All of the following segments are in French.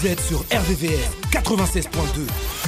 Vous êtes sur RVVR 96.2.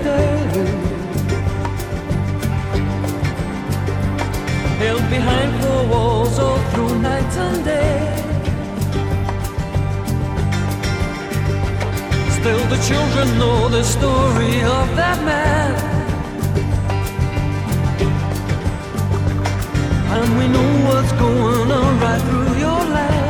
return. Held behind four walls all through night and day. Still, the children know the story of that man. And we know what's going on right through your life.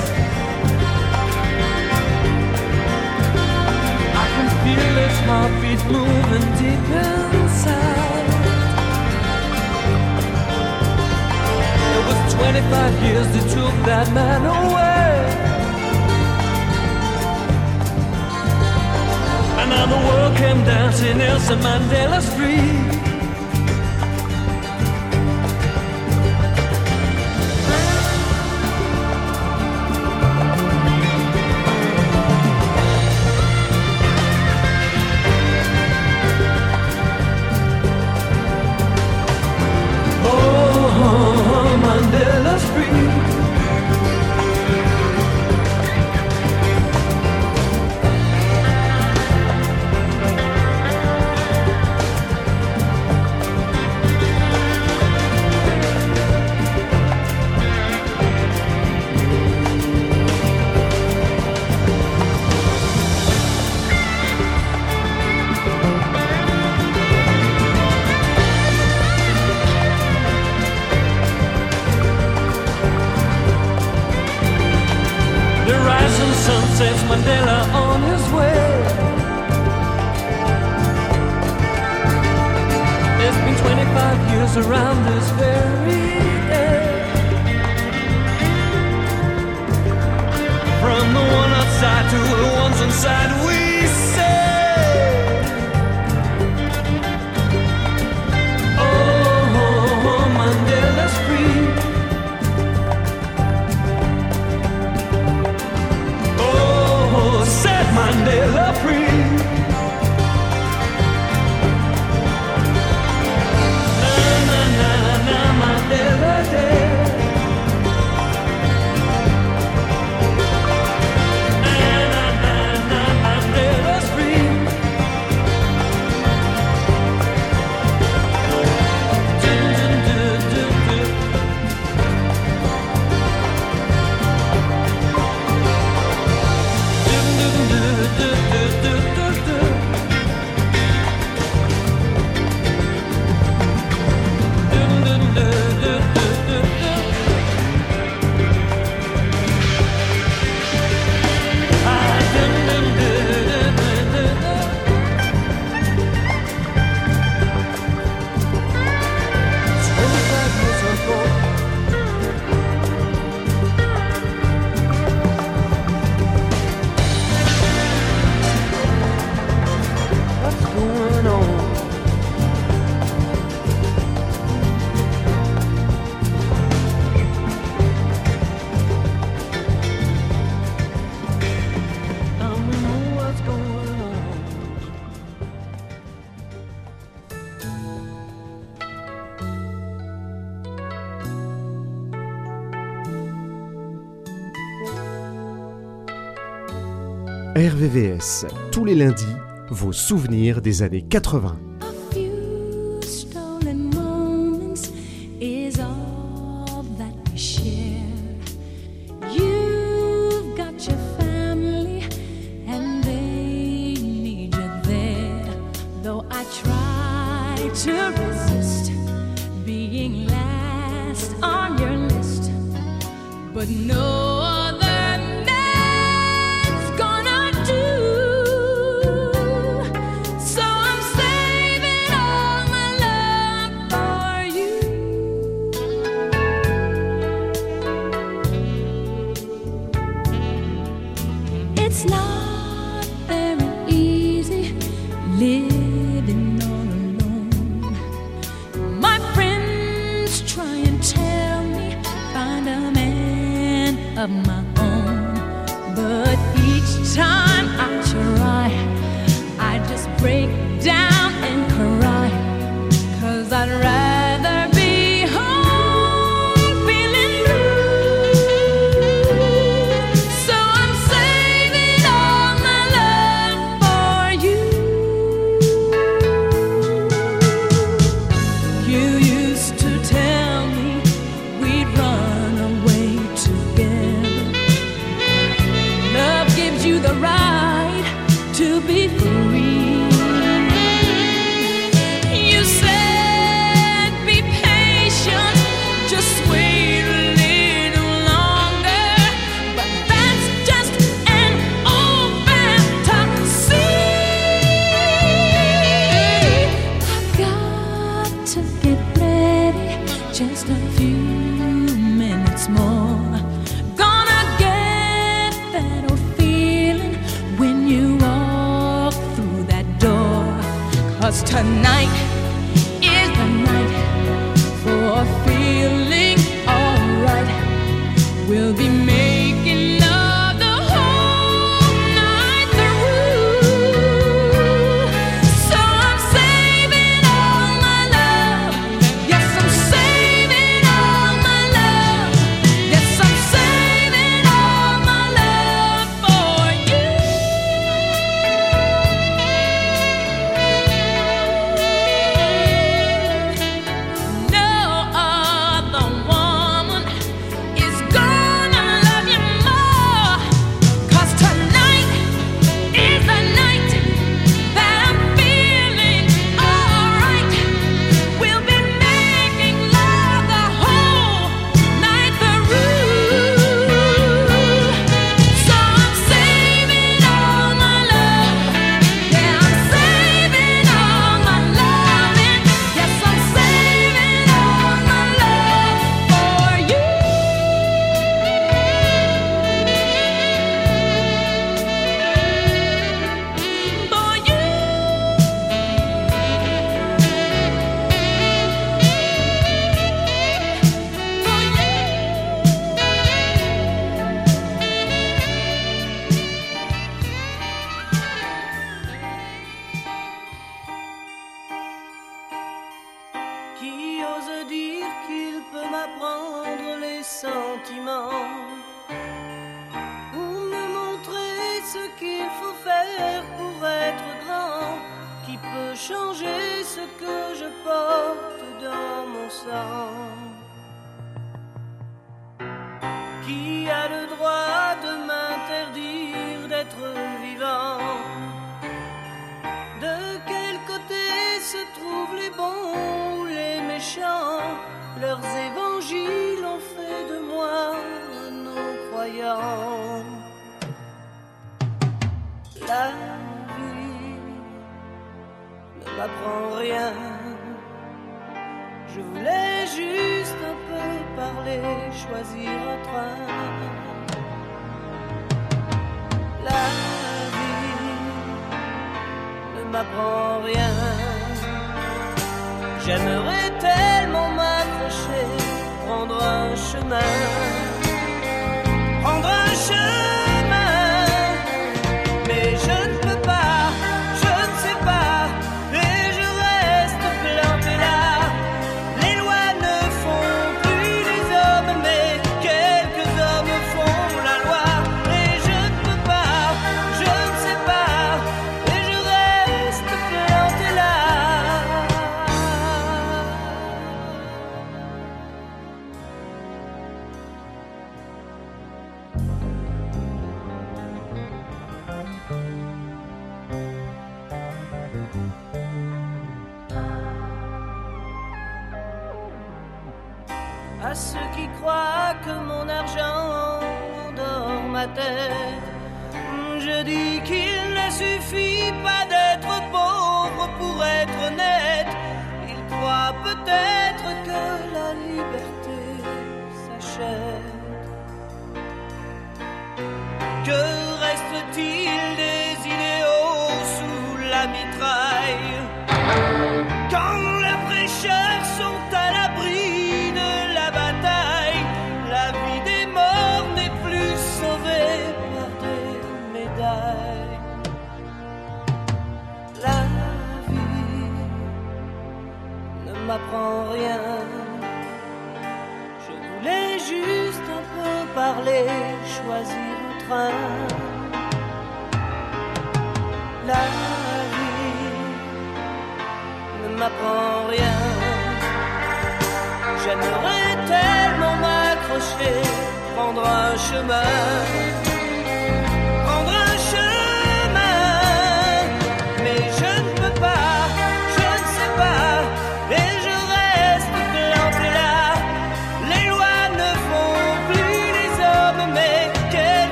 moving deep inside. It was 25 years that took that man away. And now the world came dancing Nelson Mandela Street. Let us street. around us where Tous les lundis, vos souvenirs des années 80.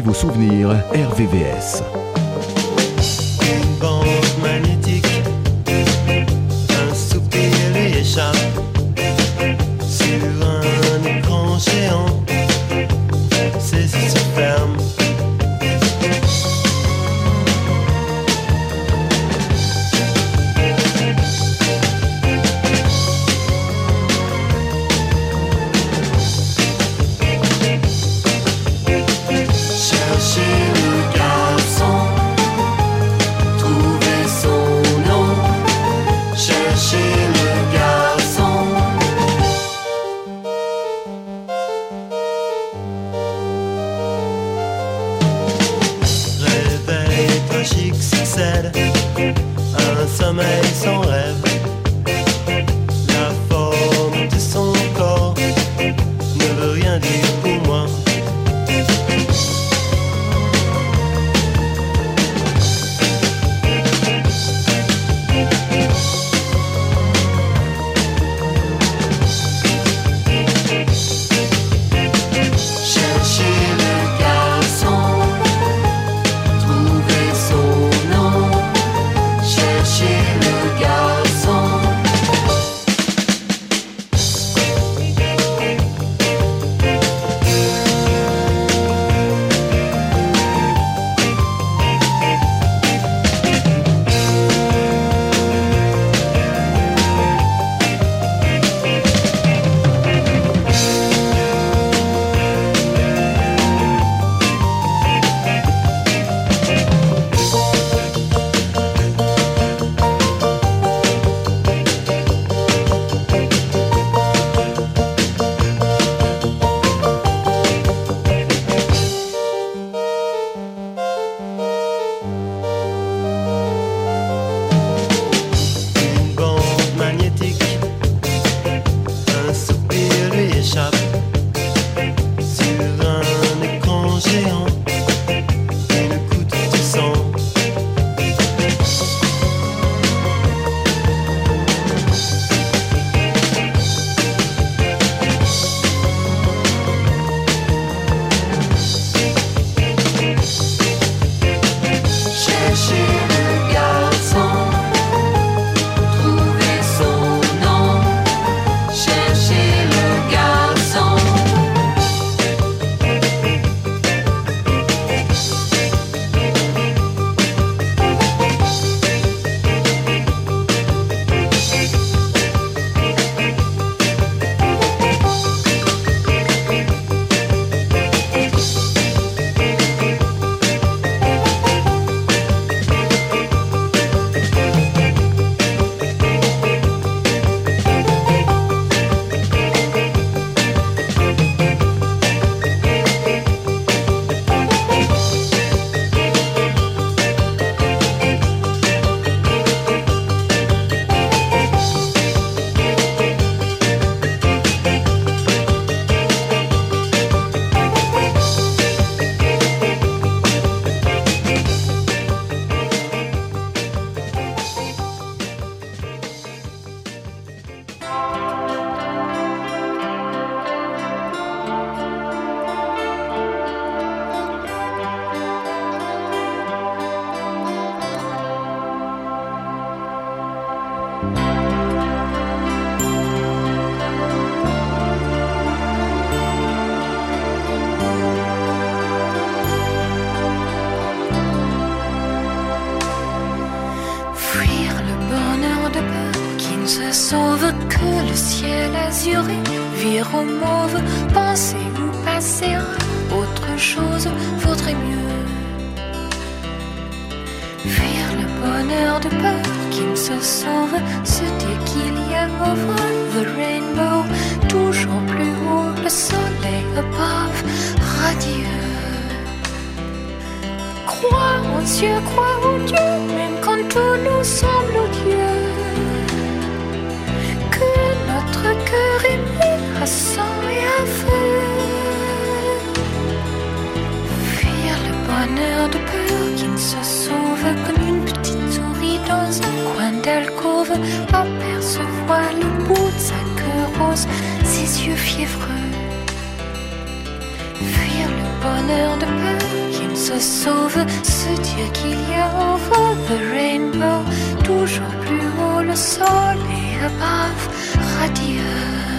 vos souvenirs RVVS. Fuir le bonheur de peur qui ne se sauve, se dire qu'il y a over the rainbow, toujours plus haut le soleil above, radieux.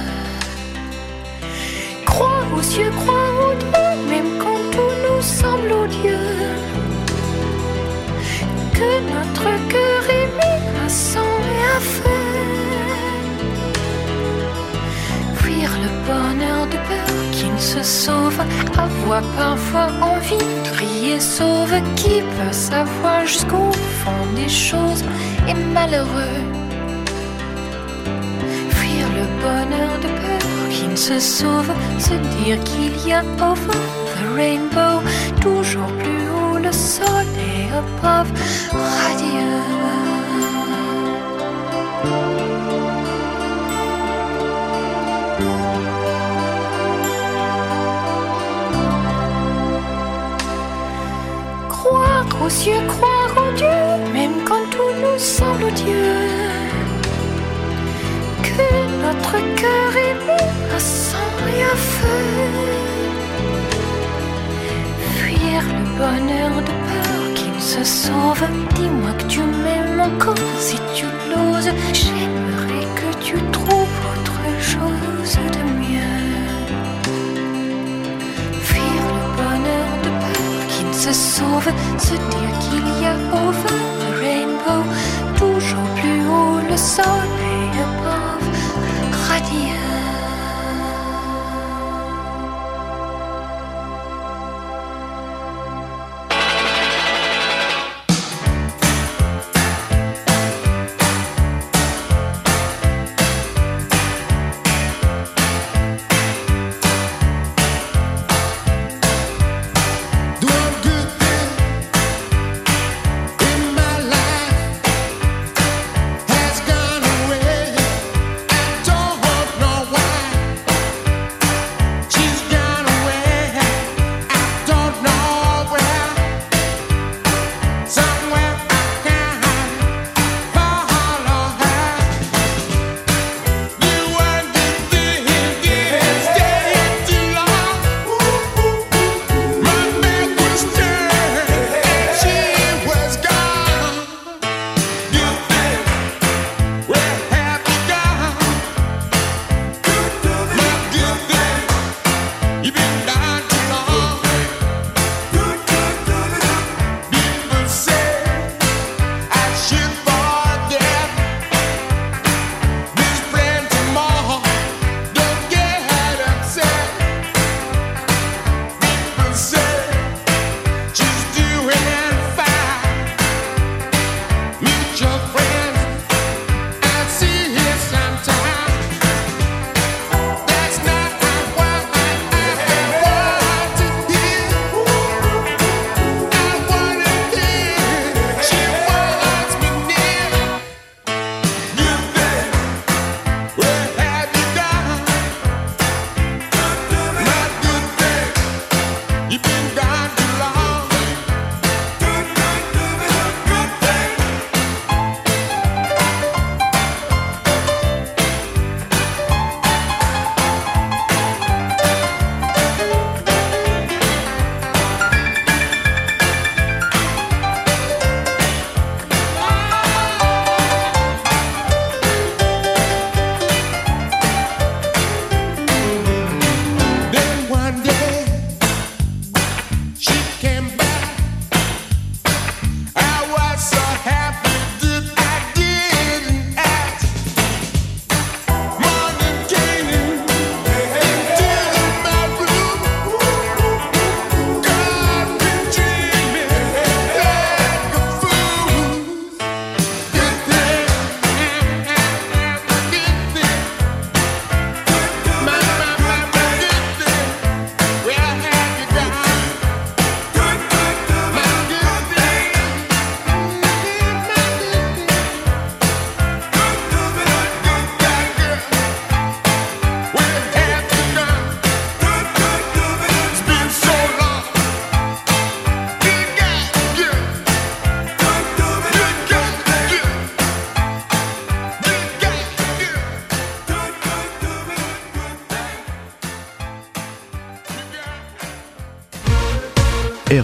Crois aux cieux, crois aux dieux, même quand tout nous semble odieux. Que notre cœur est mis à sang et à feu. Bonheur de peur qui ne se sauve, avoir parfois envie de crier sauve, qui peut savoir jusqu'au fond des choses? Est malheureux. Fuir le bonheur de peur qui ne se sauve, se dire qu'il y a over the rainbow, toujours plus haut le soleil above, radieux. Aux croire en Dieu, même quand tout nous semble odieux. Que notre cœur est mis à sang et à feu. Fuir le bonheur de peur qui ne se sauve. Dis-moi que tu m'aimes encore si tu l'oses. J'aimerais que tu trouves autre chose de se sauve, se dire qu'il y a over the rainbow, toujours plus haut le soleil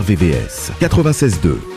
RVVS 96.2.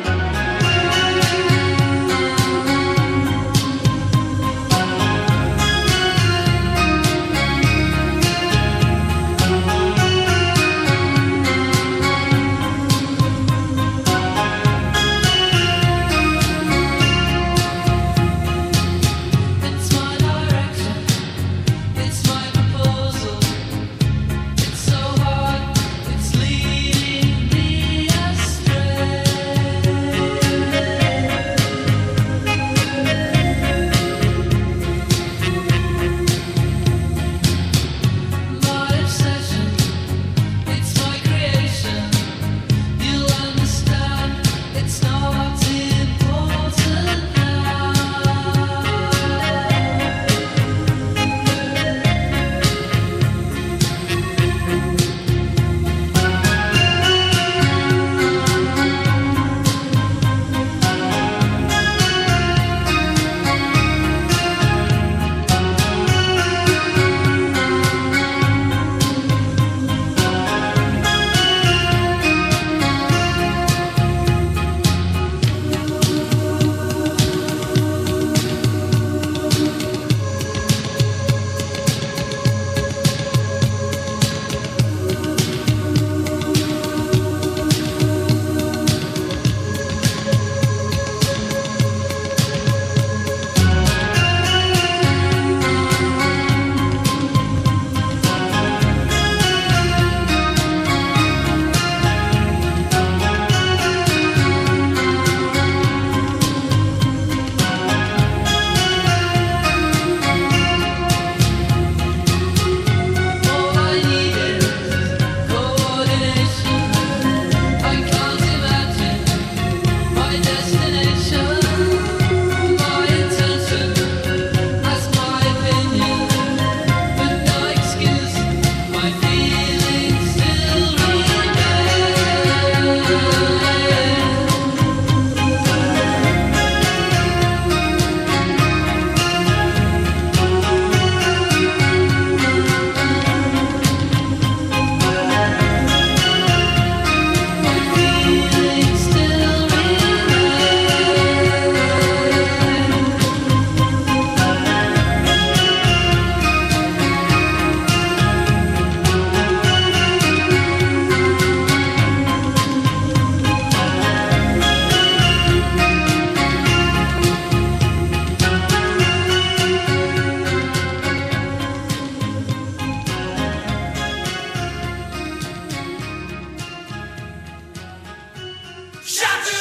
Shut